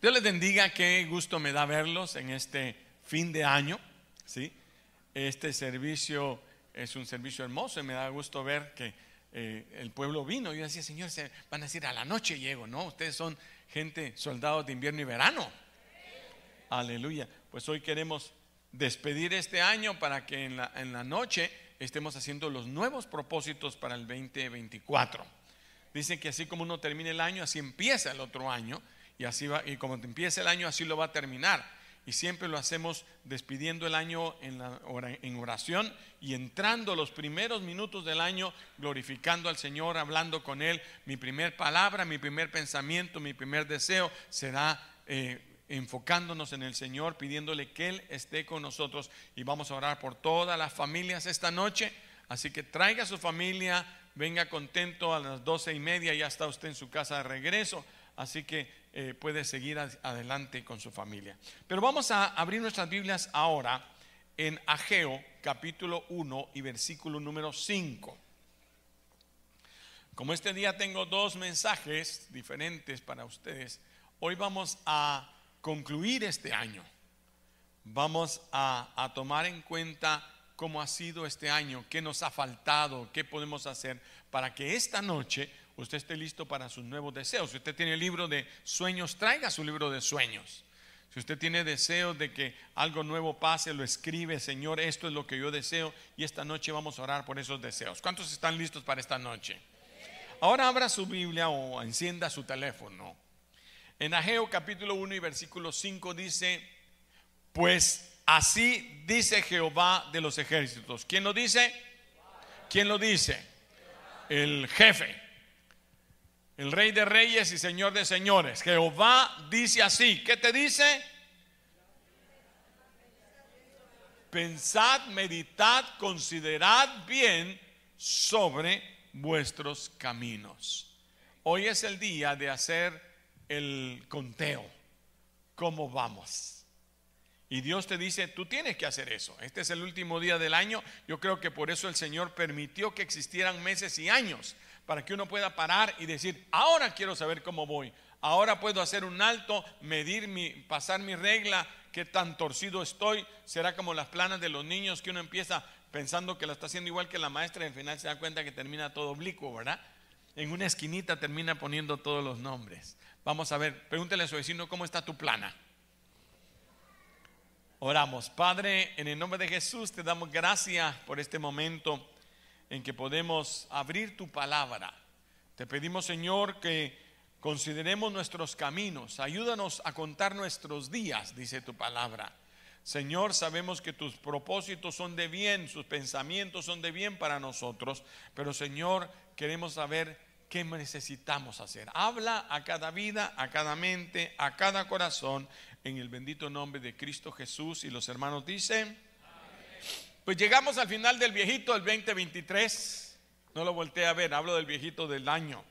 Dios les bendiga, qué gusto me da verlos en este fin de año. ¿sí? Este servicio es un servicio hermoso y me da gusto ver que eh, el pueblo vino. Yo decía, Señor, se van a decir a la noche llego, ¿no? Ustedes son gente, soldados de invierno y verano. Aleluya. Pues hoy queremos despedir este año para que en la, en la noche estemos haciendo los nuevos propósitos para el 2024. Dicen que así como uno termina el año, así empieza el otro año y así va, y como empieza el año, así lo va a terminar. Y siempre lo hacemos despidiendo el año en, la, en oración y entrando los primeros minutos del año glorificando al Señor, hablando con Él. Mi primer palabra, mi primer pensamiento, mi primer deseo será eh, enfocándonos en el Señor, pidiéndole que Él esté con nosotros y vamos a orar por todas las familias esta noche. Así que traiga a su familia, venga contento a las doce y media, ya está usted en su casa de regreso, así que eh, puede seguir adelante con su familia. Pero vamos a abrir nuestras Biblias ahora en Ageo capítulo 1 y versículo número 5. Como este día tengo dos mensajes diferentes para ustedes, hoy vamos a concluir este año. Vamos a, a tomar en cuenta cómo ha sido este año, qué nos ha faltado, qué podemos hacer para que esta noche usted esté listo para sus nuevos deseos. Si usted tiene el libro de sueños, traiga su libro de sueños. Si usted tiene deseos de que algo nuevo pase, lo escribe, Señor, esto es lo que yo deseo y esta noche vamos a orar por esos deseos. ¿Cuántos están listos para esta noche? Ahora abra su Biblia o encienda su teléfono. En Ageo capítulo 1 y versículo 5 dice, pues así dice Jehová de los ejércitos. ¿Quién lo dice? ¿Quién lo dice? El jefe, el rey de reyes y señor de señores. Jehová dice así. ¿Qué te dice? Pensad, meditad, considerad bien sobre vuestros caminos. Hoy es el día de hacer el conteo. ¿Cómo vamos? Y Dios te dice, tú tienes que hacer eso. Este es el último día del año. Yo creo que por eso el Señor permitió que existieran meses y años, para que uno pueda parar y decir, ahora quiero saber cómo voy. Ahora puedo hacer un alto, medir mi, pasar mi regla, qué tan torcido estoy. Será como las planas de los niños que uno empieza pensando que lo está haciendo igual que la maestra y al final se da cuenta que termina todo oblicuo, ¿verdad? En una esquinita termina poniendo todos los nombres. Vamos a ver, pregúntele a su vecino cómo está tu plana. Oramos, Padre, en el nombre de Jesús te damos gracias por este momento en que podemos abrir tu palabra. Te pedimos, Señor, que consideremos nuestros caminos. Ayúdanos a contar nuestros días, dice tu palabra. Señor, sabemos que tus propósitos son de bien, sus pensamientos son de bien para nosotros, pero Señor, queremos saber qué necesitamos hacer. Habla a cada vida, a cada mente, a cada corazón, en el bendito nombre de Cristo Jesús. Y los hermanos dicen, pues llegamos al final del viejito del 2023. No lo volteé a ver, hablo del viejito del año.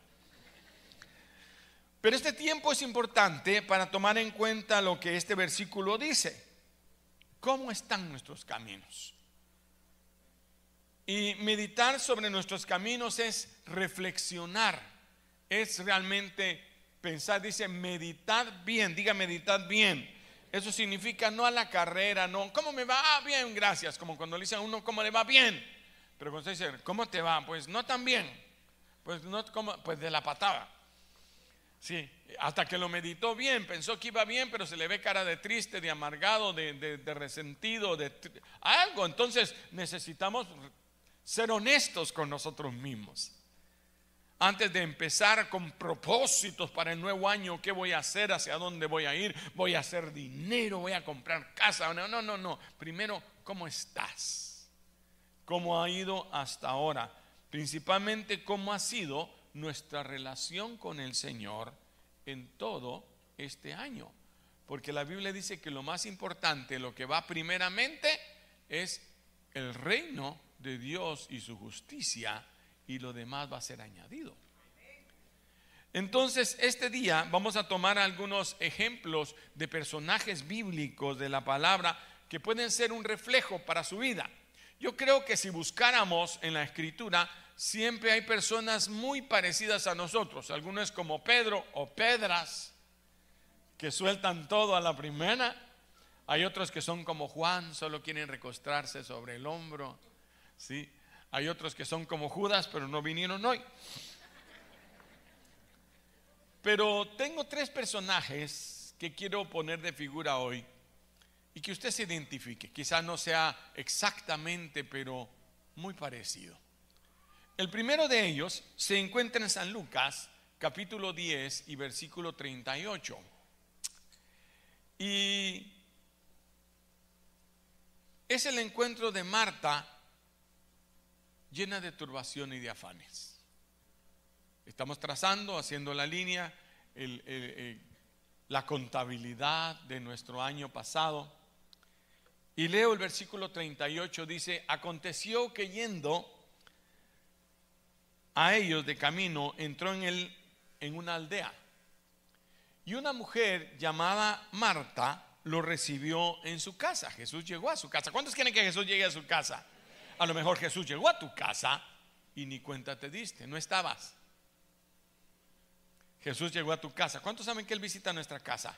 Pero este tiempo es importante para tomar en cuenta lo que este versículo dice. ¿Cómo están nuestros caminos? Y meditar sobre nuestros caminos es reflexionar, es realmente pensar, dice, meditar bien, diga meditar bien. Eso significa no a la carrera, no, ¿cómo me va? Ah, bien, gracias, como cuando le dicen a uno, ¿cómo le va bien? Pero cuando se dice, ¿cómo te va? Pues no tan bien, pues, no, como, pues de la patada. Sí, hasta que lo meditó bien, pensó que iba bien, pero se le ve cara de triste, de amargado, de, de resentido, de algo. Entonces necesitamos ser honestos con nosotros mismos. Antes de empezar con propósitos para el nuevo año, ¿qué voy a hacer? ¿Hacia dónde voy a ir? ¿Voy a hacer dinero? ¿Voy a comprar casa? No, no, no, no. Primero, ¿cómo estás? ¿Cómo ha ido hasta ahora? Principalmente, ¿cómo ha sido nuestra relación con el Señor en todo este año? Porque la Biblia dice que lo más importante, lo que va primeramente, es el reino de Dios y su justicia y lo demás va a ser añadido. Entonces, este día vamos a tomar algunos ejemplos de personajes bíblicos de la palabra que pueden ser un reflejo para su vida. Yo creo que si buscáramos en la escritura, siempre hay personas muy parecidas a nosotros, algunos como Pedro o Pedras, que sueltan todo a la primera. Hay otros que son como Juan, solo quieren recostarse sobre el hombro. ¿sí? Hay otros que son como Judas, pero no vinieron hoy. Pero tengo tres personajes que quiero poner de figura hoy y que usted se identifique. Quizás no sea exactamente, pero muy parecido. El primero de ellos se encuentra en San Lucas, capítulo 10 y versículo 38. Y es el encuentro de Marta llena de turbación y de afanes. Estamos trazando, haciendo la línea, la contabilidad de nuestro año pasado. Y leo el versículo 38, dice, aconteció que yendo a ellos de camino, entró en, el, en una aldea. Y una mujer llamada Marta lo recibió en su casa. Jesús llegó a su casa. ¿Cuántos quieren que Jesús llegue a su casa? A lo mejor Jesús llegó a tu casa y ni cuenta te diste, no estabas. Jesús llegó a tu casa. ¿Cuántos saben que Él visita nuestra casa?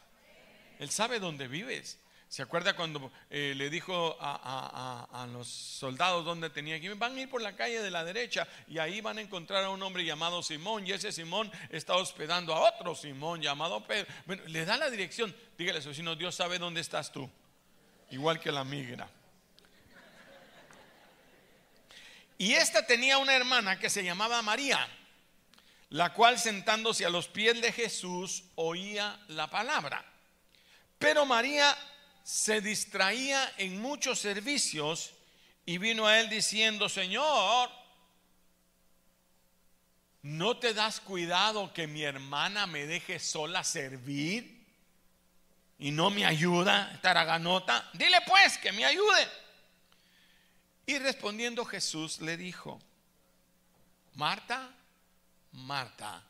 Él sabe dónde vives. ¿Se acuerda cuando eh, le dijo a, los soldados dónde tenía que ir? Van a ir por la calle de la derecha y ahí van a encontrar a un hombre llamado Simón y ese Simón está hospedando a otro Simón llamado Pedro. Bueno, le da la dirección. Dígale a su Dios sabe dónde estás tú. Igual que la migra. Y esta tenía una hermana que se llamaba María, la cual sentándose a los pies de Jesús oía la palabra. Pero María se distraía en muchos servicios y vino a él diciendo, Señor, ¿no te das cuidado que mi hermana me deje sola servir y no me ayuda, taraganota? Dile pues que me ayude. Y respondiendo Jesús le dijo, Marta, Marta,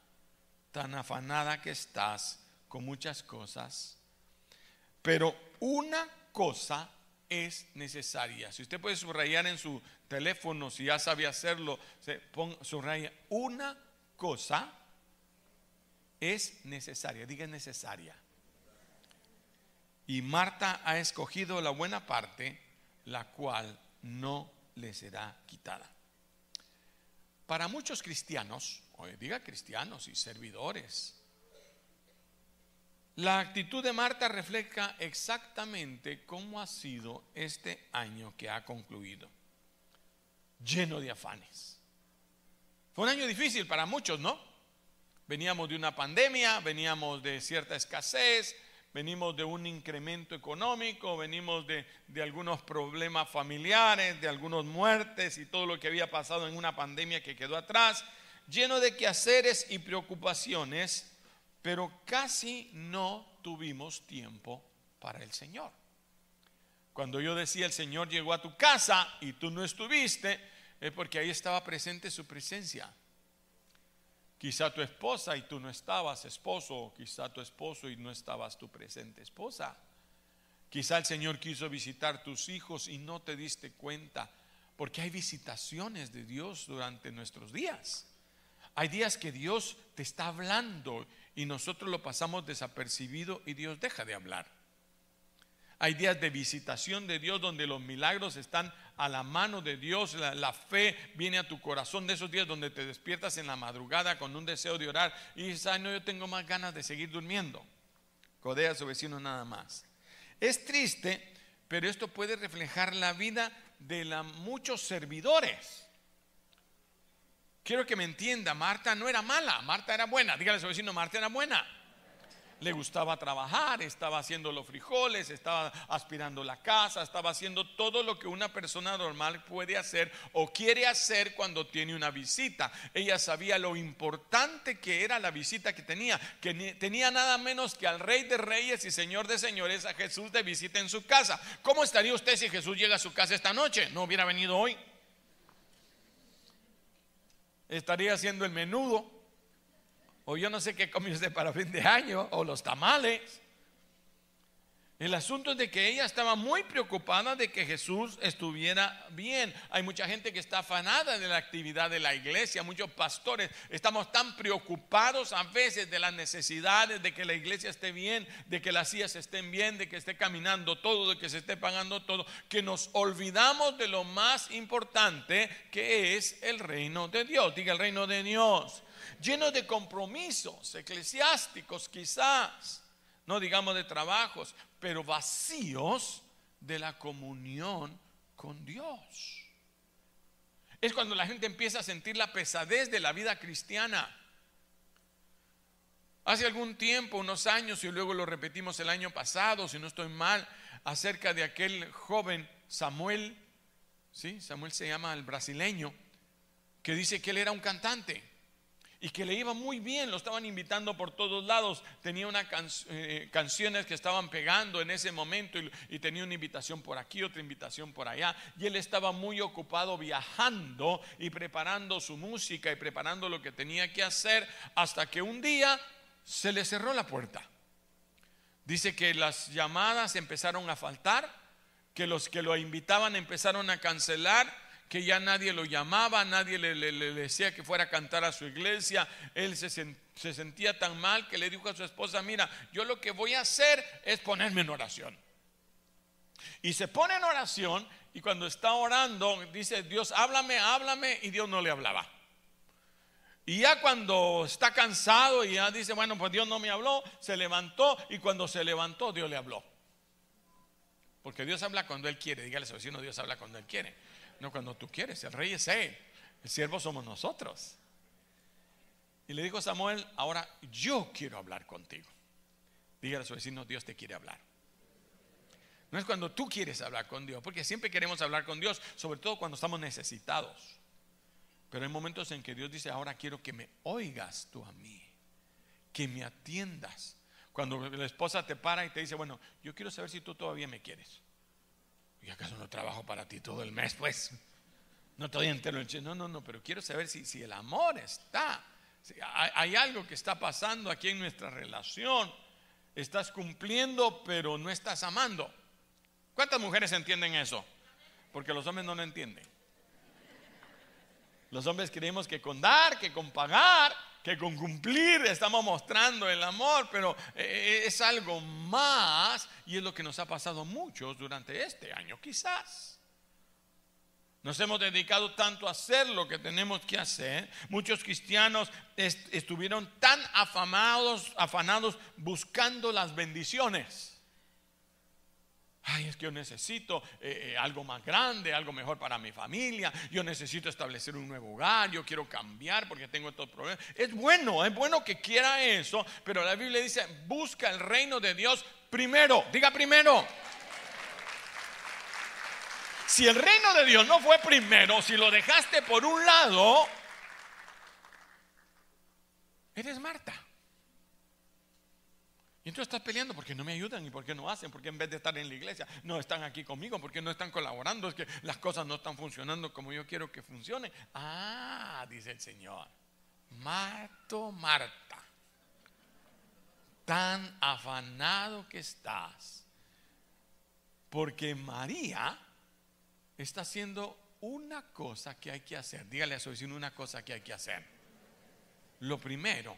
tan afanada que estás con muchas cosas, pero una cosa es necesaria. Si usted puede subrayar en su teléfono, si ya sabe hacerlo, se subraya, una cosa es necesaria, diga necesaria. Y Marta ha escogido la buena parte, la cual no le será quitada. Para muchos cristianos, o diga cristianos y servidores, la actitud de Marta refleja exactamente cómo ha sido este año que ha concluido, lleno de afanes. Fue un año difícil para muchos, ¿no? Veníamos de una pandemia, veníamos de cierta escasez, venimos de un incremento económico, venimos de, de, algunos problemas familiares, de algunas muertes y todo lo que había pasado en una pandemia que quedó atrás, lleno de quehaceres y preocupaciones pero casi no tuvimos tiempo para el Señor. Cuando yo decía el Señor llegó a tu casa y tú no estuviste, es porque ahí estaba presente su presencia. Quizá tu esposa y tú no estabas esposo, quizá tu esposo y no estabas tu presente esposa. Quizá el Señor quiso visitar tus hijos y no te diste cuenta, porque hay visitaciones de Dios durante nuestros días. Hay días que Dios te está hablando y nosotros lo pasamos desapercibido y Dios deja de hablar. Hay días de visitación de Dios donde los milagros están a la mano de Dios, la, fe viene a tu corazón de esos días donde te despiertas en la madrugada con un deseo de orar y dices, ay no, yo tengo más ganas de seguir durmiendo. Codea a su vecino nada más. Es triste, pero esto puede reflejar la vida de la, muchos servidores Quiero que me entienda, Marta no era mala, Marta era buena. Dígale a su vecino, Marta era buena. Le gustaba trabajar, estaba haciendo los frijoles, estaba aspirando la casa, estaba haciendo todo lo que una persona normal puede hacer o quiere hacer cuando tiene una visita. Ella sabía lo importante que era la visita que tenía, que tenía nada menos que al Rey de Reyes y Señor de Señores, a Jesús de visita en su casa. ¿Cómo estaría usted si Jesús llega a su casa esta noche? ¿No hubiera venido hoy? estaría haciendo el menudo, o yo no sé qué come usted para fin de año, o los tamales. El asunto es de que ella estaba muy preocupada de que Jesús estuviera bien. Hay mucha gente que está afanada de la actividad de la iglesia, muchos pastores estamos tan preocupados a veces de las necesidades de que la iglesia esté bien, de que las sillas estén bien, de que esté caminando todo, de que se esté pagando todo, que nos olvidamos de lo más importante que es el reino de Dios. Diga el reino de Dios, lleno de compromisos eclesiásticos quizás no digamos de trabajos, pero vacíos de la comunión con Dios. Es cuando la gente empieza a sentir la pesadez de la vida cristiana. Hace algún tiempo, unos años, y luego lo repetimos el año pasado, si no estoy mal, acerca de aquel joven Samuel, ¿sí? Samuel se llama el brasileño, que dice que él era un cantante y que le iba muy bien, lo estaban invitando por todos lados, tenía unas eh, canciones que estaban pegando en ese momento y, tenía una invitación por aquí, otra invitación por allá, y él estaba muy ocupado viajando y preparando su música y preparando lo que tenía que hacer, hasta que un día se le cerró la puerta. Dice que las llamadas empezaron a faltar, que los que lo invitaban empezaron a cancelar, que ya nadie lo llamaba, nadie le, decía que fuera a cantar a su iglesia. Él se, se sentía tan mal que le dijo a su esposa, mira, yo lo que voy a hacer es ponerme en oración. Y se pone en oración y cuando está orando dice, Dios, háblame, háblame, y Dios no le hablaba. Y ya cuando está cansado y ya dice, bueno, pues Dios no me habló, se levantó y cuando se levantó Dios le habló. Porque Dios habla cuando Él quiere. Dígale a su vecino, Dios habla cuando Él quiere. No cuando tú quieres, el rey es él, el siervo somos nosotros. Y le dijo Samuel, ahora yo quiero hablar contigo. Dígale a su vecino, Dios te quiere hablar. No es cuando tú quieres hablar con Dios, porque siempre queremos hablar con Dios, sobre todo cuando estamos necesitados. Pero hay momentos en que Dios dice, ahora quiero que me oigas tú a mí, que me atiendas. Cuando la esposa te para y te dice, bueno, yo quiero saber si tú todavía me quieres. ¿Y acaso no trabajo para ti todo el mes? Pues no estoy entero. No, no, no, pero quiero saber si, si el amor está. hay, hay algo que está pasando aquí en nuestra relación. Estás cumpliendo, pero no estás amando. ¿Cuántas mujeres entienden eso? Porque los hombres no lo entienden. Los hombres creemos que con dar, que con pagar, con cumplir estamos mostrando el amor, pero eh, es algo más y es lo que nos ha pasado a muchos durante este año quizás. Nos hemos dedicado tanto a hacer lo que tenemos que hacer. Muchos cristianos estuvieron tan afamados, afanados buscando las bendiciones Ay, es que yo necesito eh, eh, algo más grande, algo mejor para mi familia. Yo necesito establecer un nuevo hogar. Yo quiero cambiar porque tengo estos problemas. Es bueno, es bueno que quiera eso. Pero la Biblia dice: busca el reino de Dios primero. Diga primero. Si el reino de Dios no fue primero, si lo dejaste por un lado, eres Marta. Y entonces estás peleando porque no me ayudan y porque no hacen, porque en vez de estar en la iglesia no están aquí conmigo, porque no están colaborando, es que las cosas no están funcionando como yo quiero que funcionen. Ah, dice el Señor, Marto, Marta, tan afanado que estás, porque María está haciendo una cosa que hay que hacer. Dígale a su vecino una cosa que hay que hacer. Lo primero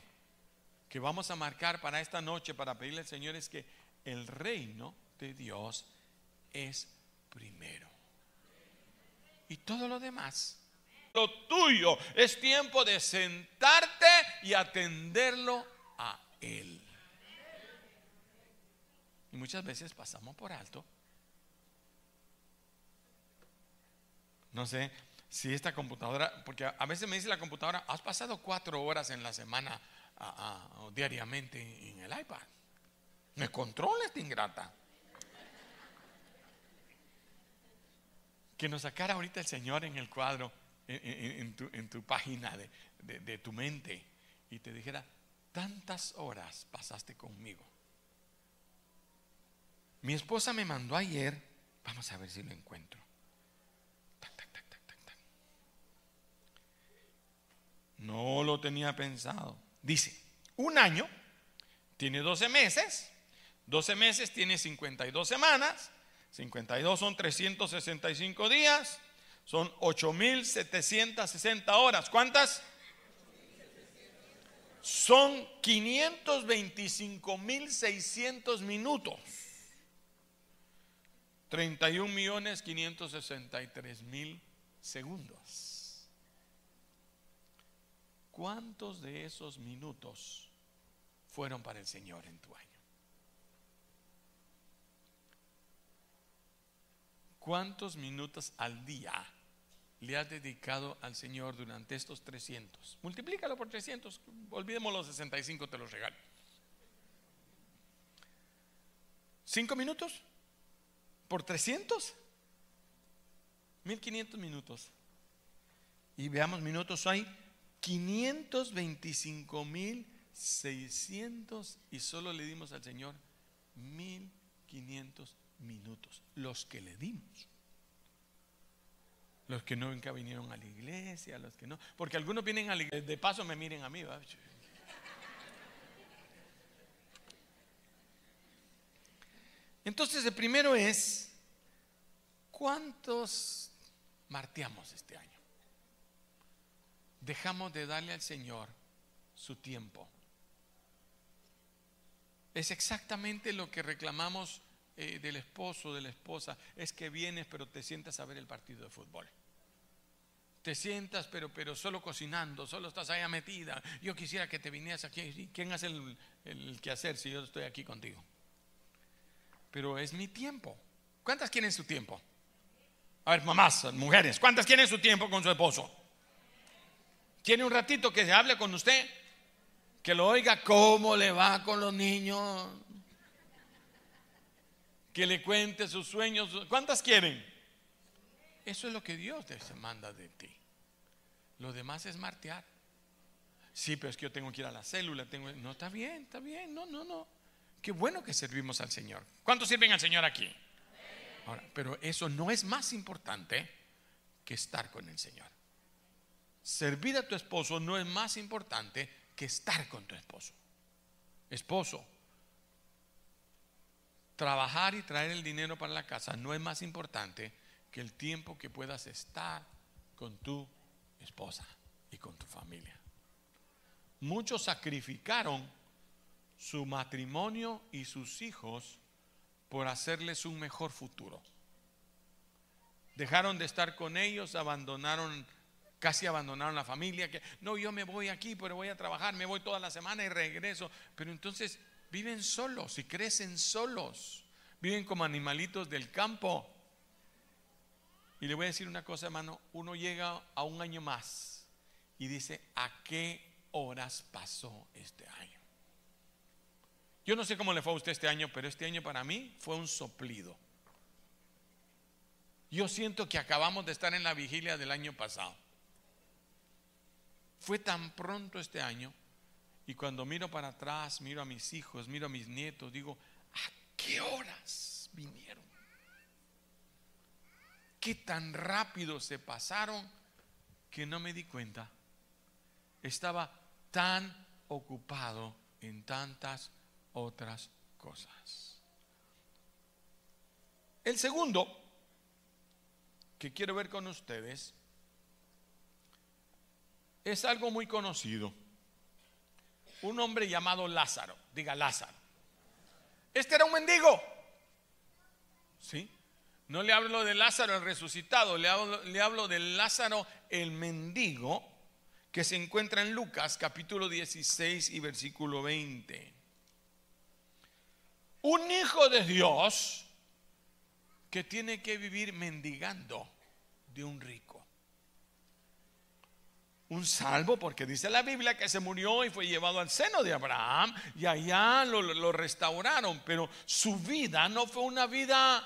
que vamos a marcar para esta noche, para pedirle al Señor, es que el reino de Dios es primero. Y todo lo demás, lo tuyo, es tiempo de sentarte y atenderlo a Él. Y muchas veces pasamos por alto. No sé si esta computadora, porque a veces me dice la computadora, has pasado cuatro horas en la semana diariamente en el iPad. Me controla esta ingrata. Que nos sacara ahorita el Señor en el cuadro, en, tu, página de, de tu mente, y te dijera, tantas horas pasaste conmigo. Mi esposa me mandó ayer, vamos a ver si lo encuentro. No lo tenía pensado. Dice, un año tiene 12 meses, 12 meses tiene 52 semanas, 52 son 365 días, son 8.760 horas. ¿Cuántas? Son 525.600 minutos. 31 millones 563 mil segundos. ¿Cuántos de esos minutos fueron para el Señor en tu año? ¿Cuántos minutos al día le has dedicado al Señor durante estos 300? Multiplícalo por 300, olvidemos los 65, te los regalo. ¿Cinco minutos? ¿Por 300? 1500 minutos. Y veamos, minutos hay 525.600 y solo le dimos al Señor 1500 minutos, los que le dimos. Los que nunca vinieron a la iglesia, los que no, porque algunos vienen a la iglesia, de paso me miren a mí. Entonces el primero es, ¿cuántos marteamos este año? Dejamos de darle al Señor su tiempo. Es exactamente lo que reclamamos eh, del esposo, de la esposa, es que vienes pero te sientas a ver el partido de fútbol. Te sientas pero, pero solo cocinando, solo estás allá metida. Yo quisiera que te vinieras aquí. ¿Quién hace el, el quehacer si yo estoy aquí contigo? Pero es mi tiempo. ¿Cuántas quieren su tiempo? A ver, mamás, mujeres, ¿cuántas quieren su tiempo con su esposo? ¿Quiere un ratito que se hable con usted? Que lo oiga cómo le va con los niños, que le cuente sus sueños. ¿Cuántas quieren? Eso es lo que Dios te manda de ti. Lo demás es martear. Sí, pero es que yo tengo que ir a la célula. Tengo... No, está bien, está bien. No, no, no. Qué bueno que servimos al Señor. ¿Cuántos sirven al Señor aquí? Pero eso no es más importante que estar con el Señor. Servir a tu esposo no es más importante que estar con tu esposo. Esposo, trabajar y traer el dinero para la casa no es más importante que el tiempo que puedas estar con tu esposa y con tu familia. Muchos sacrificaron su matrimonio y sus hijos por hacerles un mejor futuro. Dejaron de estar con ellos, abandonaron, casi abandonaron la familia, que no, yo me voy aquí, pero voy a trabajar, me voy toda la semana y regreso. Pero entonces viven solos y crecen solos, viven como animalitos del campo. Y le voy a decir una cosa, hermano, uno llega a un año más y dice, ¿a qué horas pasó este año? Yo no sé cómo le fue a usted este año, pero este año para mí fue un soplido. Yo siento que acabamos de estar en la vigilia del año pasado. Fue tan pronto este año y cuando miro para atrás, miro a mis hijos, miro a mis nietos, digo, ¿a qué horas vinieron? ¿Qué tan rápido se pasaron que no me di cuenta? Estaba tan ocupado en tantas otras cosas. El segundo que quiero ver con ustedes es algo muy conocido un hombre llamado Lázaro. Diga Lázaro. Este era un mendigo. ¿Sí? No le hablo de Lázaro el resucitado, le hablo, le hablo de Lázaro el mendigo que se encuentra en Lucas capítulo 16 y versículo 20. Un hijo de Dios que tiene que vivir mendigando de un rico un salvo, porque dice la Biblia que se murió y fue llevado al seno de Abraham y allá lo, restauraron, pero su vida no fue una vida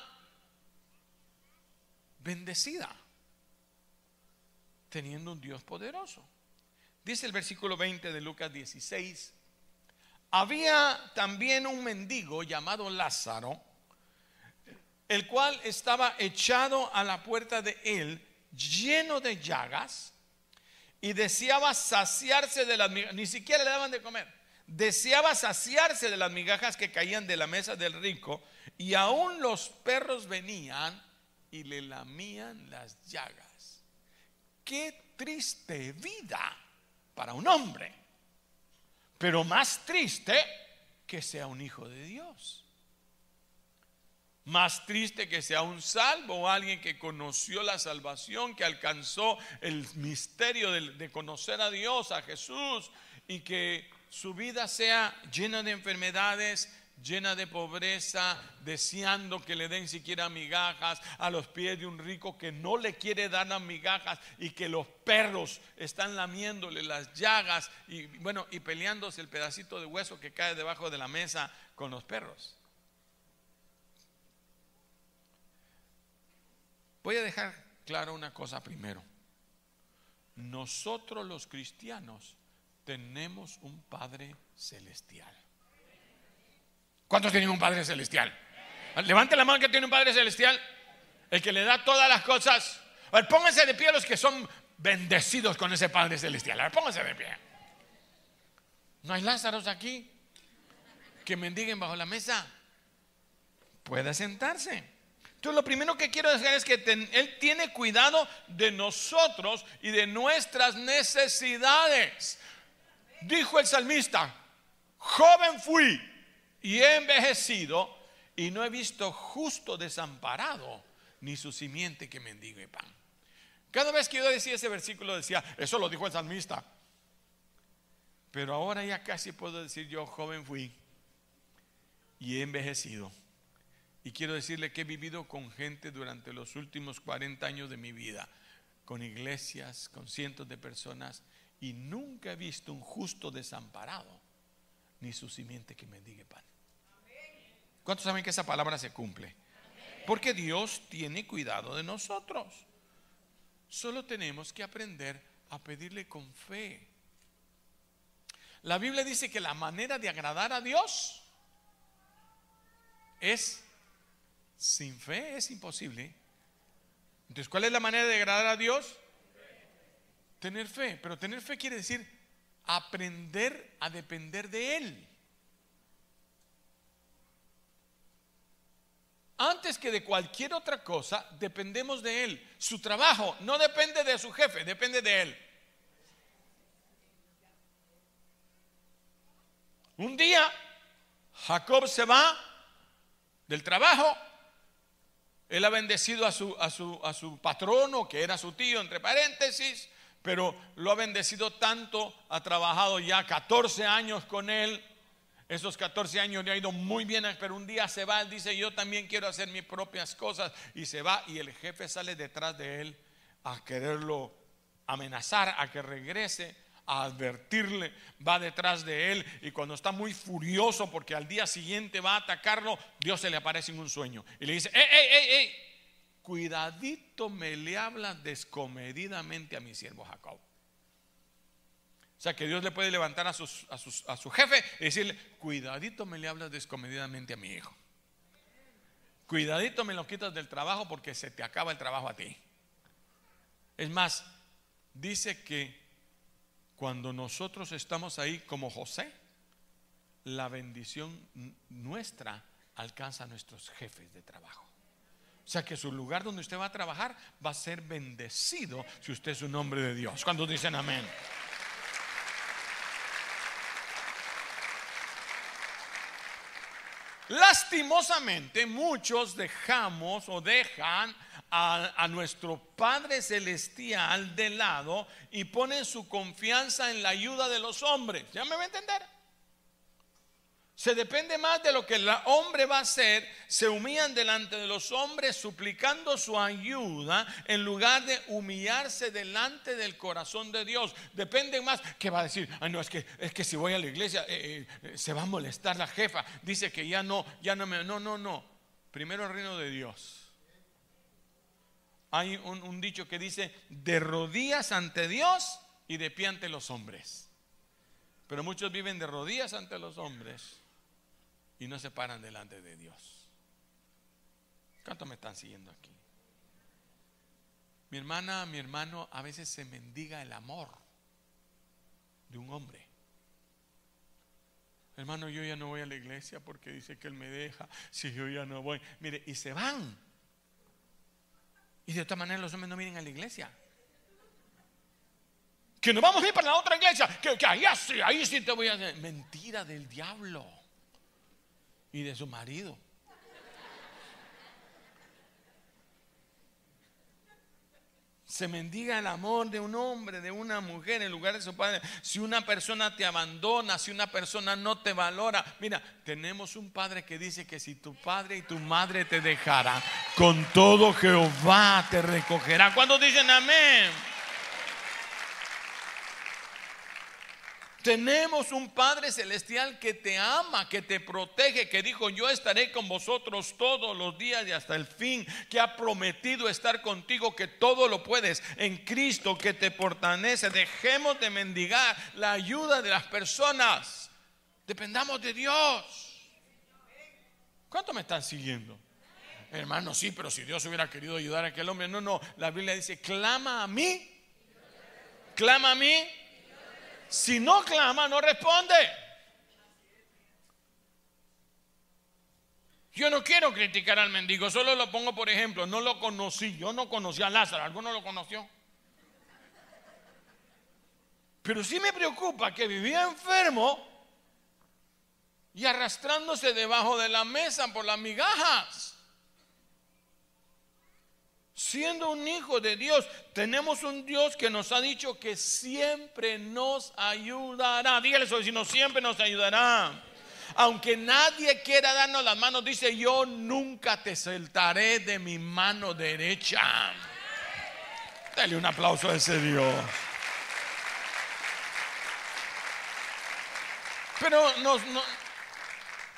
bendecida, teniendo un Dios poderoso. Dice el versículo 20 de Lucas 16, había también un mendigo llamado Lázaro, el cual estaba echado a la puerta de él, lleno de llagas y deseaba saciarse de las Ni siquiera le daban de comer. deseaba saciarse de las migajas que caían de la mesa del rico y aún los perros venían y le lamían las llagas. Qué triste vida para un hombre, pero más triste que sea un hijo de Dios. Más triste que sea un salvo o alguien que conoció la salvación, que alcanzó el misterio de, de conocer a Dios, a Jesús, y que su vida sea llena de enfermedades, llena de pobreza, deseando que le den siquiera migajas a los pies de un rico que no le quiere dar las migajas y que los perros están lamiéndole las llagas y bueno, y peleándose el pedacito de hueso que cae debajo de la mesa con los perros. Voy a dejar claro una cosa primero. Nosotros los cristianos tenemos un Padre celestial. ¿Cuántos tienen un Padre celestial? Levante la mano que tiene un Padre celestial. El que le da todas las cosas. A ver, pónganse de pie los que son bendecidos con ese Padre celestial. A ver, pónganse de pie. ¿No hay Lázaros aquí que mendiguen bajo la mesa? Puede sentarse. Entonces lo primero que quiero decir es que Él tiene cuidado de nosotros y de nuestras necesidades. Dijo el salmista, joven fui y he envejecido y no he visto justo desamparado ni su simiente que mendigue pan. Cada vez que yo decía ese versículo decía, eso lo dijo el salmista. Pero ahora ya casi puedo decir yo, joven fui y he envejecido. Y quiero decirle que he vivido con gente durante los últimos 40 años de mi vida, con iglesias, con cientos de personas, y nunca he visto un justo desamparado, ni su simiente que mendigue pan. ¿Cuántos saben que esa palabra se cumple? Porque Dios tiene cuidado de nosotros. Solo tenemos que aprender a pedirle con fe. La Biblia dice que la manera de agradar a Dios es sin fe, es imposible. Entonces, ¿cuál es la manera de agradar a Dios? Tener fe. Pero tener fe quiere decir aprender a depender de Él. Antes que de cualquier otra cosa, dependemos de Él. Su trabajo no depende de su jefe, depende de Él. Un día, Jacob se va del trabajo. Él ha bendecido a su, a su, a su patrono, que era su tío, entre paréntesis, pero lo ha bendecido tanto, ha trabajado ya 14 años con él esos 14 años le ha ido muy bien, pero un día se va, él dice, yo también quiero hacer mis propias cosas. Y se va y el jefe sale detrás de él a quererlo amenazar, a que regrese, a advertirle, va detrás de él. Y cuando está muy furioso porque al día siguiente va a atacarlo, Dios se le aparece en un sueño. Y le dice, ¡ey, ey, ey, ey! Cuidadito me le habla descomedidamente a mi siervo Jacob. O sea que Dios le puede levantar a, a, su jefe y decirle, cuidadito me le hablas descomedidamente a mi hijo. Cuidadito me lo quitas del trabajo porque se te acaba el trabajo a ti. Es más, dice que cuando nosotros estamos ahí como José, la bendición nuestra alcanza a nuestros jefes de trabajo. O sea que su lugar donde usted va a trabajar va a ser bendecido si usted es un hombre de Dios. Cuando dicen amén. Lastimosamente muchos dejamos o dejan a, nuestro Padre Celestial de lado y ponen su confianza en la ayuda de los hombres. ¿Ya me va a entender? Se depende más de lo que el hombre va a hacer. Se humillan delante de los hombres suplicando su ayuda en lugar de humillarse delante del corazón de Dios. Depende más que va a decir, ay no, es que, es que si voy a la iglesia eh, eh, se va a molestar la jefa. Dice que ya no, ya no me... No, no, no. Primero el reino de Dios. Hay un, dicho que dice, de rodillas ante Dios y de pie ante los hombres. Pero muchos viven de rodillas ante los hombres y no se paran delante de Dios. ¿Cuántos me están siguiendo aquí? Mi hermana, mi hermano, a veces se mendiga el amor de un hombre. Hermano, yo ya no voy a la iglesia porque dice que Él me deja. Si yo ya no voy. Mire, y se van. Y de otra manera los hombres no vienen a la iglesia. Que nos vamos a ir para la otra iglesia. Que, que ahí sí, ahí sí te voy a hacer. Mentira del diablo y de su marido. Se mendiga el amor de un hombre, de una mujer en lugar de su padre. Si una persona te abandona, si una persona no te valora. Mira, tenemos un padre que dice que si tu padre y tu madre te dejaran, con todo Jehová te recogerá. ¿Cuándo dicen amén? Tenemos un Padre Celestial que te ama, que te protege, que dijo, yo estaré con vosotros todos los días y hasta el fin, que ha prometido estar contigo, que todo lo puedes en Cristo, que te fortalece. Dejemos de mendigar la ayuda de las personas. Dependamos de Dios. ¿Cuánto me están siguiendo? Hermano, sí, pero si Dios hubiera querido ayudar a aquel hombre, no, no, la Biblia dice, clama a mí, clama a mí si no clama, no responde. Yo no quiero criticar al mendigo, solo lo pongo por ejemplo, no lo conocí, yo no conocí a Lázaro, ¿alguno lo conoció? Pero sí me preocupa que vivía enfermo y arrastrándose debajo de la mesa por las migajas siendo un hijo de Dios, tenemos un Dios que nos ha dicho que siempre nos ayudará. Dígale eso, no siempre nos ayudará. Aunque nadie quiera darnos las manos, dice, yo nunca te soltaré de mi mano derecha. Dale un aplauso a ese Dios. Pero no,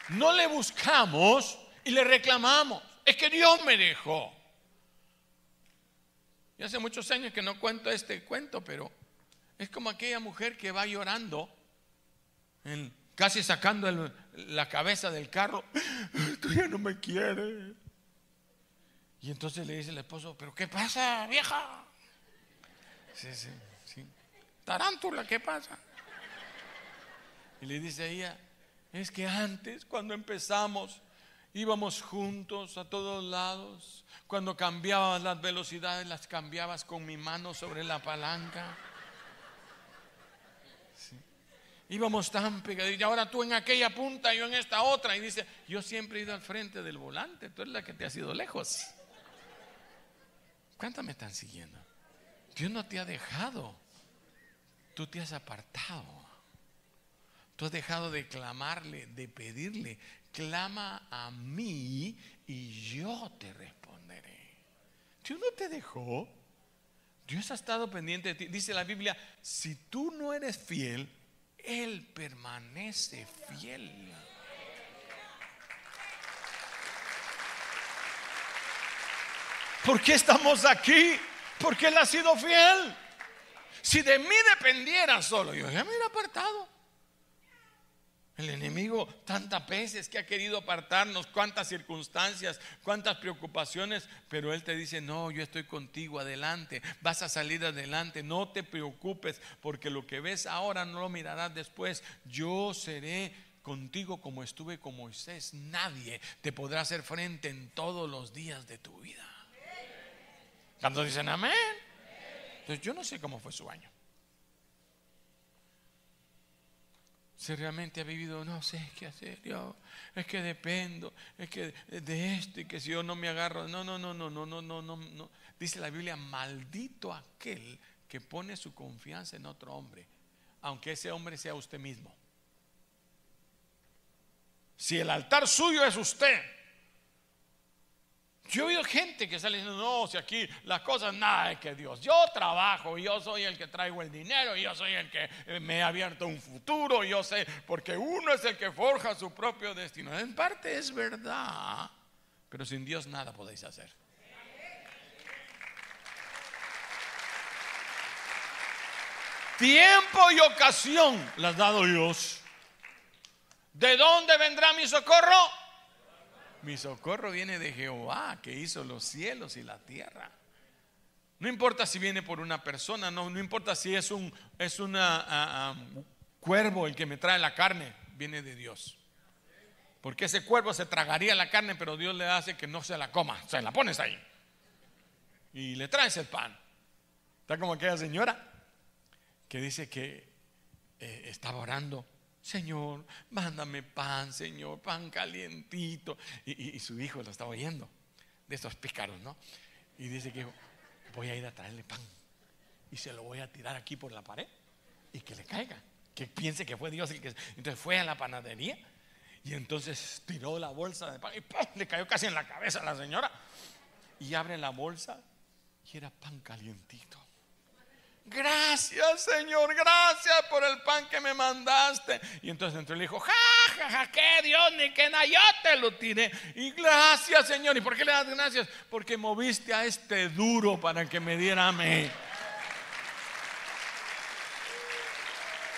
no le buscamos y le reclamamos. Es que Dios me dejó. Yo hace muchos años que no cuento este cuento, pero es como aquella mujer que va llorando, casi sacando la cabeza del carro, tú ya no me quieres. Y entonces le dice el esposo, pero ¿qué pasa, vieja? Sí, sí, sí. Tarántula, ¿qué pasa? Y le dice ella, es que antes, cuando empezamos, íbamos juntos a todos lados cuando cambiabas las velocidades, las cambiabas con mi mano sobre la palanca. Íbamos tan pegaditos. Y ahora tú en aquella punta, yo en esta otra. Y dice, yo siempre he ido al frente del volante. Tú eres la que te has ido lejos. ¿Cuántas me están siguiendo? Dios no te ha dejado. Tú te has apartado. Tú has dejado de clamarle, de pedirle. Clama a mí y yo te respondo. Dios no te dejó. Dios ha estado pendiente de ti. Dice la Biblia, si tú no eres fiel, Él permanece fiel. ¿Por qué estamos aquí? Porque Él ha sido fiel. Si de mí dependiera solo, yo ya me hubiera apartado. El enemigo tantas veces que ha querido apartarnos, cuántas circunstancias, cuántas preocupaciones, pero Él te dice, no, yo estoy contigo, adelante, vas a salir adelante, no te preocupes, porque lo que ves ahora no lo mirarás después, yo seré contigo como estuve con Moisés, nadie te podrá hacer frente en todos los días de tu vida. Cuando dicen amén? Entonces yo no sé cómo fue su año. Si realmente ha vivido, no sé qué hacer, yo, es que dependo, es que de esto y que si yo no me agarro, no, no, no, no, no, no, no, no, no. Dice la Biblia, maldito aquel que pone su confianza en otro hombre, aunque ese hombre sea usted mismo. Si el altar suyo es usted, yo he oído gente que sale diciendo, no, si aquí las cosas, nada es que Dios. Yo trabajo, yo soy el que traigo el dinero, yo soy el que eh, me ha abierto un futuro, yo sé, porque uno es el que forja su propio destino. En parte es verdad, pero sin Dios nada podéis hacer. Tiempo y ocasión las ha dado Dios. ¿De dónde vendrá mi socorro? Mi socorro viene de Jehová que hizo los cielos y la tierra. No importa si viene por una persona, no, no importa si es un es una, cuervo el que me trae la carne. viene de Dios. Porque ese cuervo se tragaría la carne, pero Dios le hace que no se la coma, se la pones ahí. Y le traes el pan. Está como aquella señora que dice que eh, estaba orando. Señor, mándame pan, Señor, pan calientito. Y, su hijo lo estaba oyendo, de estos pícaros, ¿no? Y dice que voy a ir a traerle pan. Y se lo voy a tirar aquí por la pared y que le caiga. Que piense que fue Dios el que. Entonces fue a la panadería y entonces tiró la bolsa de pan y le cayó casi en la cabeza a la señora. Y abre la bolsa y era pan calientito. Gracias, Señor, gracias por el pan que me mandaste. Y entonces entró y le dijo, ja, ja, ja, que Dios, ni que nada, yo te lo tiré. Y gracias, Señor. ¿Y por qué le das gracias? Porque moviste a este duro para que me diera a mí.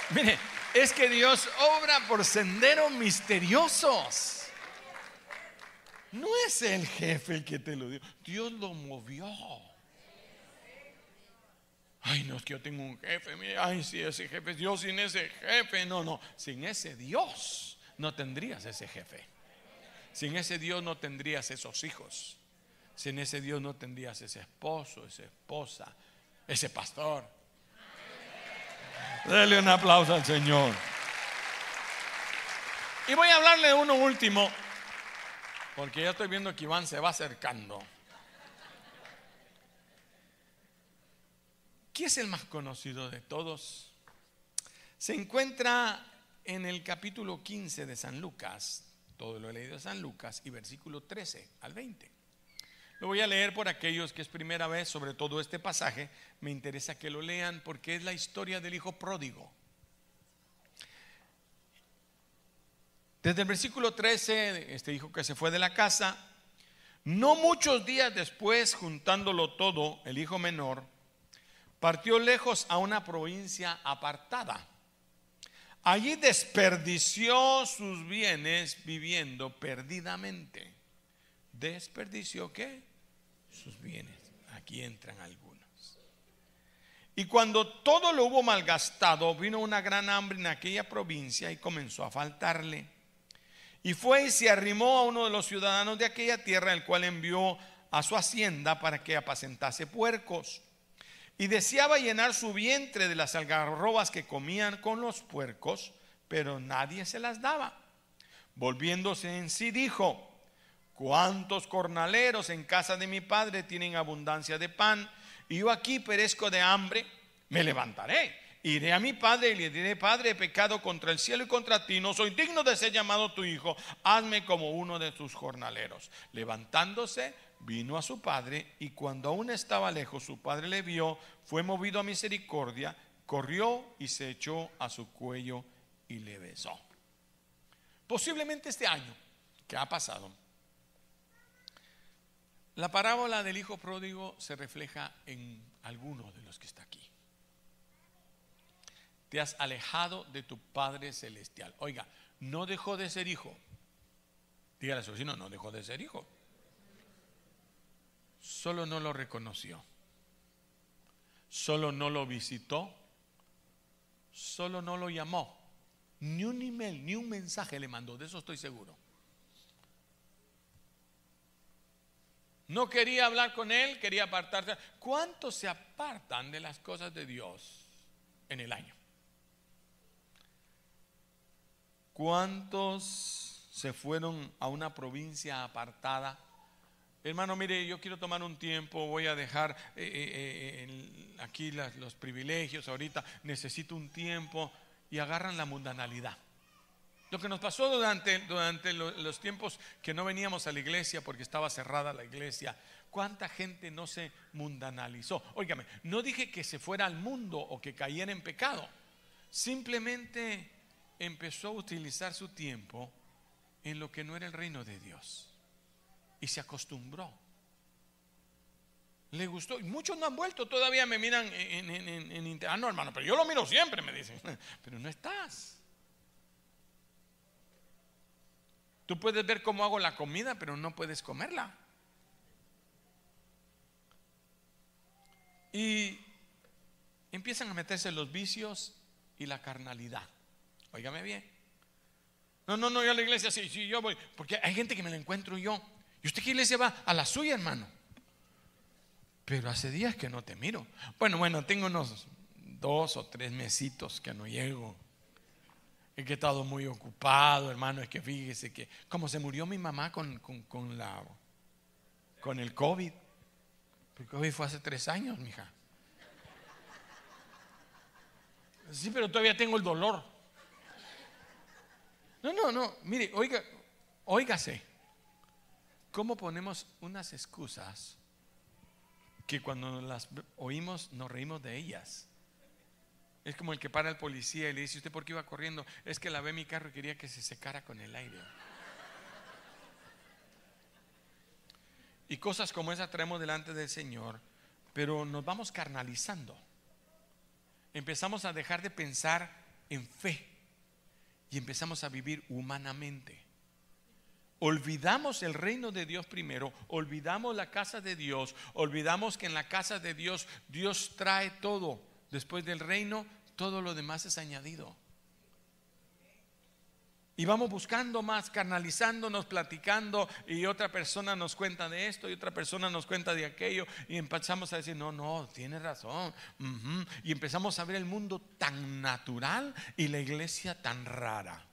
Mire, es que Dios obra por senderos misteriosos. No es el jefe el que te lo dio, Dios lo movió. Ay, no es que yo tengo un jefe, ay, si ese jefe, Dios sin ese jefe, no, no, sin ese Dios no tendrías ese jefe. Sin ese Dios no tendrías esos hijos. Sin ese Dios no tendrías ese esposo, esa esposa, ese pastor. Dele un aplauso al Señor. Y voy a hablarle de uno último, porque ya estoy viendo que Iván se va acercando. ¿Quién es el más conocido de todos? Se encuentra en el capítulo 15 de San Lucas, todo lo he leído de San Lucas, y versículo 13 al 20. Lo voy a leer por aquellos que es primera vez, sobre todo este pasaje, me interesa que lo lean porque es la historia del hijo pródigo. Desde el versículo 13, este hijo que se fue de la casa, no muchos días después, juntándolo todo, el hijo menor, partió lejos a una provincia apartada. Allí desperdició sus bienes viviendo perdidamente. ¿Desperdició qué? sus bienes. Aquí entran algunos. Y cuando todo lo hubo malgastado, vino una gran hambre en aquella provincia y comenzó a faltarle. Y fue y se arrimó a uno de los ciudadanos de aquella tierra, el cual envió a su hacienda para que apacentase puercos. Y deseaba llenar su vientre de las algarrobas que comían con los puercos, pero nadie se las daba. Volviéndose en sí, dijo, ¿Cuántos cornaleros en casa de mi padre tienen abundancia de pan? Y yo aquí perezco de hambre. Me levantaré. Iré a mi padre y le diré, Padre, he pecado contra el cielo y contra ti. No soy digno de ser llamado tu hijo. Hazme como uno de tus jornaleros. Levantándose, vino a su padre y cuando aún estaba lejos, su padre le vio, fue movido a misericordia, corrió y se echó a su cuello y le besó. Posiblemente este año que ha pasado, la parábola del hijo pródigo se refleja en alguno de los que está aquí. Te has alejado de tu Padre Celestial. Oiga, no dejó de ser hijo. Dígale a su vecino, no dejó de ser hijo. Solo no lo reconoció. Solo no lo visitó. Solo no lo llamó. Ni un email, ni un mensaje le mandó. De eso estoy seguro. No quería hablar con él, quería apartarse. ¿Cuántos se apartan de las cosas de Dios en el año? ¿Cuántos se fueron a una provincia apartada? Hermano, mire, yo quiero tomar un tiempo, voy a dejar eh, eh, eh, aquí los privilegios ahorita, necesito un tiempo y agarran la mundanalidad. Lo que nos pasó durante, durante los tiempos que no veníamos a la iglesia porque estaba cerrada la iglesia, ¿cuánta gente no se mundanalizó? Óigame, no dije que se fuera al mundo o que cayera en pecado, simplemente empezó a utilizar su tiempo en lo que no era el reino de Dios y se acostumbró. Le gustó. Y muchos no han vuelto, todavía me miran en, en, en, Ah, no, hermano, pero yo lo miro siempre, me dicen. Pero no estás. Tú puedes ver cómo hago la comida, pero no puedes comerla. Y empiezan a meterse los vicios y la carnalidad. Óigame bien. No, no, no, yo a la iglesia sí, sí, yo voy. Porque hay gente que me la encuentro yo. ¿Y usted qué iglesia va? A la suya, hermano. Pero hace días que no te miro. Bueno, bueno, tengo unos dos o tres mesitos que no llego. He que estado muy ocupado, hermano. Es que fíjese que, como se murió mi mamá con, con, la, con el COVID. El COVID fue hace tres años, mija. Sí, pero todavía tengo el dolor. No, no, no. Mire, oiga, óigase. ¿Cómo ponemos unas excusas que cuando las oímos nos reímos de ellas? Es como el que para el policía y le dice, ¿usted por qué iba corriendo? Es que la ve mi carro y quería que se secara con el aire. Y cosas como esas traemos delante del Señor, pero nos vamos carnalizando. Empezamos a dejar de pensar en fe y empezamos a vivir humanamente. Olvidamos el reino de Dios primero, olvidamos la casa de Dios, olvidamos que en la casa de Dios Dios trae todo. Después del reino, todo lo demás es añadido. Y vamos buscando más, canalizándonos, platicando, y otra persona nos cuenta de esto, y otra persona nos cuenta de aquello, y empezamos a decir, no, no, tiene razón. Y empezamos a ver el mundo tan natural y la iglesia tan rara.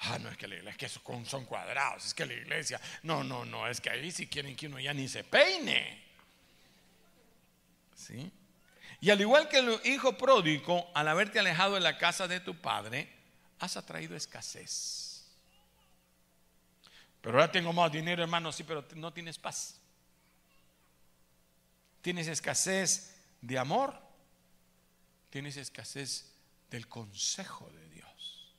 Ah, no es que la iglesia, es que son cuadrados, es que la iglesia, no, no, no, es que ahí si quieren que uno ya ni se peine. ¿Sí? Y al igual que el hijo pródigo, al haberte alejado de la casa de tu padre, has atraído escasez. Pero ahora tengo más dinero, hermano, sí, pero no tienes paz. Tienes escasez de amor, tienes escasez del consejo de Dios.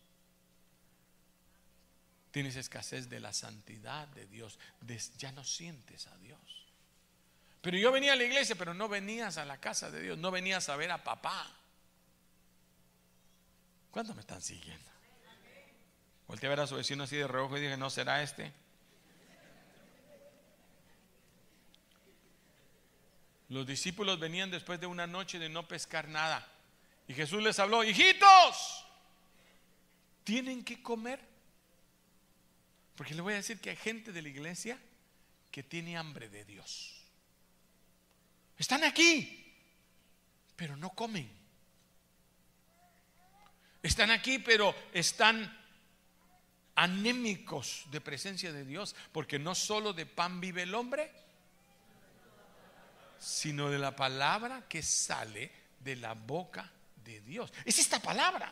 Tienes escasez de la santidad de Dios. Ya no sientes a Dios. Pero yo venía a la iglesia, pero no venías a la casa de Dios, no venías a ver a papá. ¿Cuándo me están siguiendo? Volteé a ver a su vecino así de reojo y dije, ¿no será este? Los discípulos venían después de una noche de no pescar nada. Y Jesús les habló, hijitos, tienen que comer. Porque le voy a decir que hay gente de la iglesia que tiene hambre de Dios. Están aquí, pero no comen. Están aquí, pero están anémicos de presencia de Dios, porque no solo de pan vive el hombre, sino de la palabra que sale de la boca de Dios. Es esta palabra.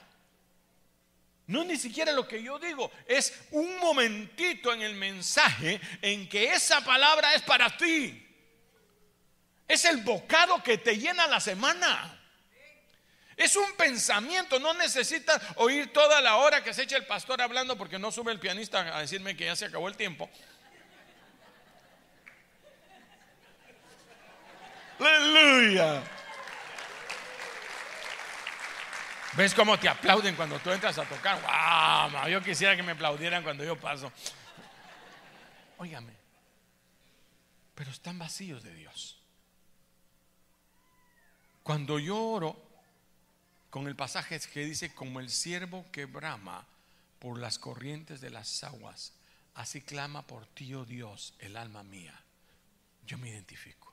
No ni siquiera lo que yo digo, es un momentito en el mensaje en que esa palabra es para ti. Es el bocado que te llena la semana. Es un pensamiento, no necesitas oír toda la hora que se echa el pastor hablando porque no sube el pianista a decirme que ya se acabó el tiempo. Aleluya. ¿Ves cómo te aplauden cuando tú entras a tocar? ¡Wow! Yo quisiera que me aplaudieran cuando yo paso. Óigame, pero están vacíos de Dios. Cuando yo oro, con el pasaje que dice, como el siervo que brama por las corrientes de las aguas, así clama por ti, oh Dios, el alma mía. Yo me identifico.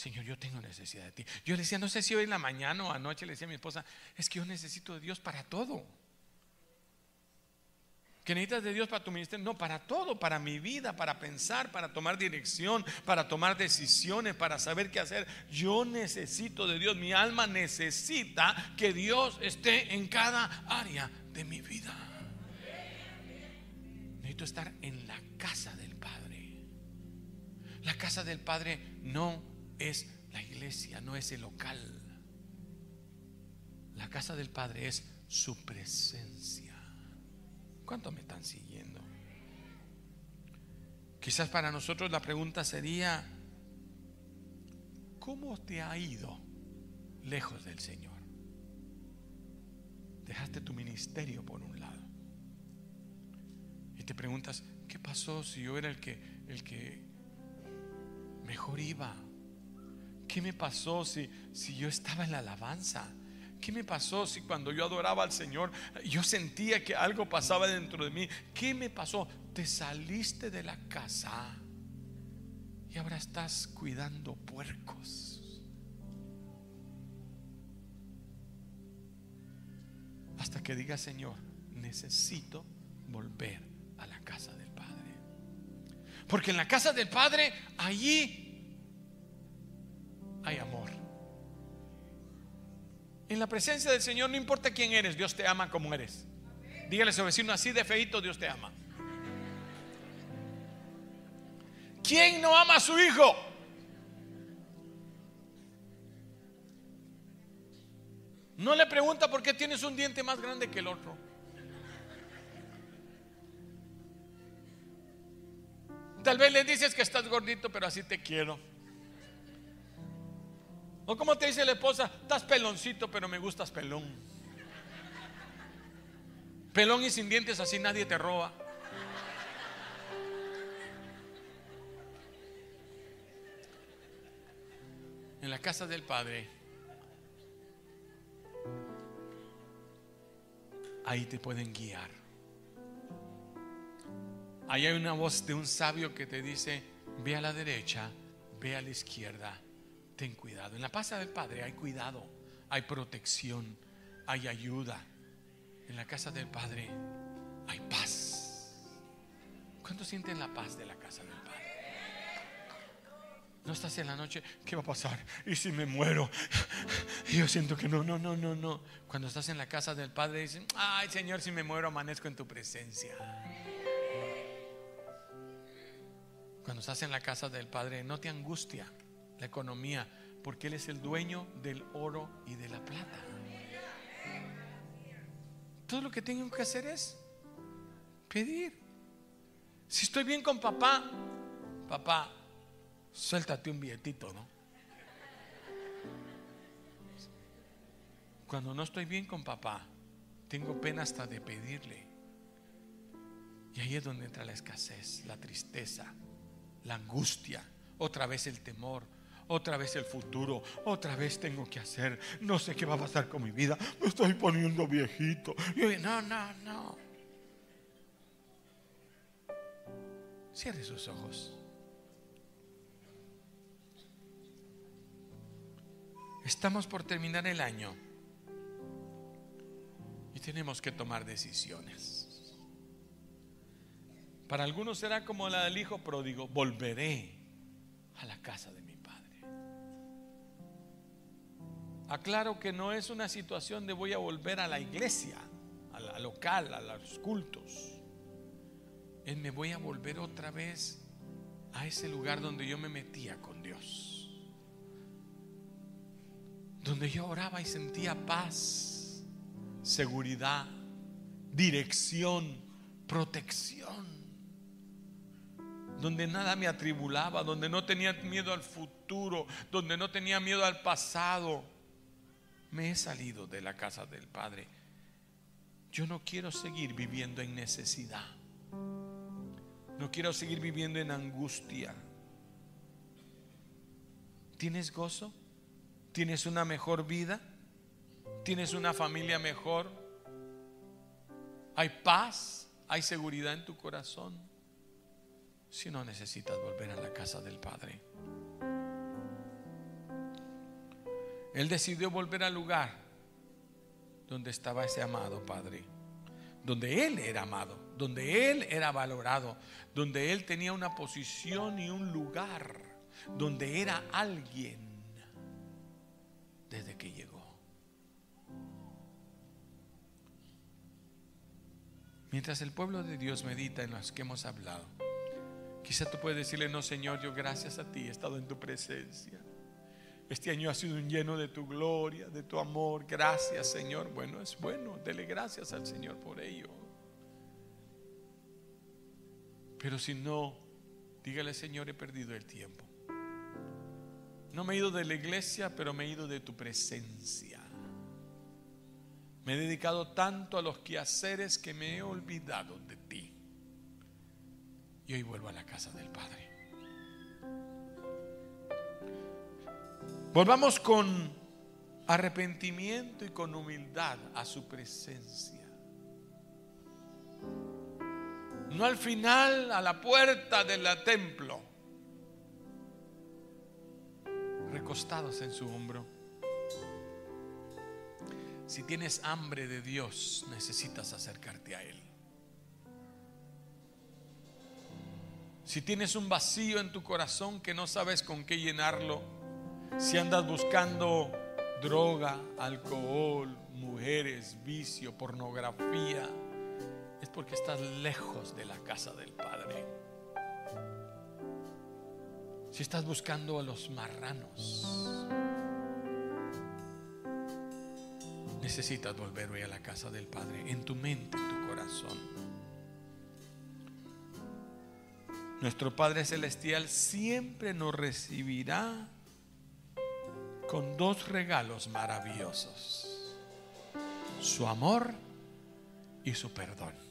Señor, yo tengo necesidad de ti. Yo le decía, no sé si hoy en la mañana o anoche le decía a mi esposa, es que yo necesito de Dios para todo que necesitas de Dios para tu ministerio, no, para todo, para mi vida, para pensar, para tomar dirección, para tomar decisiones, para saber qué hacer. Yo necesito de Dios, mi alma necesita que Dios esté en cada área de mi vida. Necesito estar en la casa del Padre. La casa del Padre no es la iglesia, no es el local. La casa del Padre es su presencia. ¿Cuántos me están siguiendo? Quizás para nosotros la pregunta sería, ¿cómo te ha ido lejos del Señor? Dejaste tu ministerio por un lado. Y te preguntas, ¿qué pasó si yo era el que, el que mejor iba? ¿Qué me pasó si, si yo estaba en la alabanza? ¿Qué me pasó si cuando yo adoraba al Señor yo sentía que algo pasaba dentro de mí? ¿Qué me pasó? Te saliste de la casa y ahora estás cuidando puercos. Hasta que diga, Señor, necesito volver a la casa del Padre. Porque en la casa del Padre, allí hay amor. En la presencia del Señor no importa quién eres, Dios te ama como eres. Dígale a su vecino, así de feito Dios te ama. ¿Quién no ama a su hijo? No le pregunta por qué tienes un diente más grande que el otro. Tal vez le dices que estás gordito, pero así te quiero. O como te dice la esposa, estás peloncito, pero me gustas pelón. Pelón y sin dientes, así nadie te roba. En la casa del Padre, ahí te pueden guiar. Ahí hay una voz de un sabio que te dice, ve a la derecha, ve a la izquierda, ten cuidado. En la casa del Padre hay cuidado, hay protección, hay ayuda. En la casa del Padre hay paz. ¿Cuántos sienten la paz de la casa del Padre? No estás en la noche, ¿qué va a pasar? ¿Y si me muero? Yo siento que no, no, no, no, no. Cuando estás en la casa del Padre dicen, ay Señor, si me muero amanezco en tu presencia. Cuando estás en la casa del Padre, no te angustia la economía, porque Él es el dueño del oro y de la plata. Todo lo que tengo que hacer es pedir. Si estoy bien con papá, papá, suéltate un billetito, ¿no? Cuando no estoy bien con papá, tengo pena hasta de pedirle. Y ahí es donde entra la escasez, la tristeza, la angustia, otra vez el temor, otra vez el futuro, otra vez tengo que hacer, no sé qué va a pasar con mi vida, me estoy poniendo viejito. no, no, no. Cierre sus ojos. Estamos por terminar el año y tenemos que tomar decisiones. Para algunos será como la del hijo pródigo, volveré a la casa de Aclaro que no es una situación de voy a volver a la iglesia, a la local, a los cultos. Es me voy a volver otra vez a ese lugar donde yo me metía con Dios. Donde yo oraba y sentía paz, seguridad, dirección, protección donde nada me atribulaba, donde no tenía miedo al futuro, donde no tenía miedo al pasado. Me he salido de la casa del Padre. Yo no quiero seguir viviendo en necesidad. No quiero seguir viviendo en angustia. ¿Tienes gozo? ¿Tienes una mejor vida? ¿Tienes una familia mejor? ¿Hay paz? ¿Hay seguridad en tu corazón? si no necesitas volver a la casa del Padre. Él decidió volver al lugar donde estaba ese amado Padre, donde Él era amado, donde Él era valorado, donde Él tenía una posición y un lugar, donde era alguien desde que llegó. Mientras el pueblo de Dios medita en los que hemos hablado, Quizá tú puedes decirle, no Señor, yo gracias a ti he estado en tu presencia. Este año ha sido un lleno de tu gloria, de tu amor. Gracias Señor. Bueno, es bueno. Dele gracias al Señor por ello. Pero si no, dígale Señor, he perdido el tiempo. No me he ido de la iglesia, pero me he ido de tu presencia. Me he dedicado tanto a los quehaceres que me he olvidado de ti y hoy vuelvo a la casa del Padre. Volvamos con arrepentimiento y con humildad a su presencia. No al final, a la puerta del templo, recostados en su hombro. Si tienes hambre de Dios, necesitas acercarte a Él. Si tienes un vacío en tu corazón que no sabes con qué llenarlo, si andas buscando droga, alcohol, mujeres, vicio, pornografía, es porque estás lejos de la casa del Padre. Si estás buscando a los marranos, necesitas volver hoy a la casa del Padre, en tu mente, en tu corazón. Nuestro Padre Celestial siempre nos recibirá con dos regalos maravillosos, su amor y su perdón.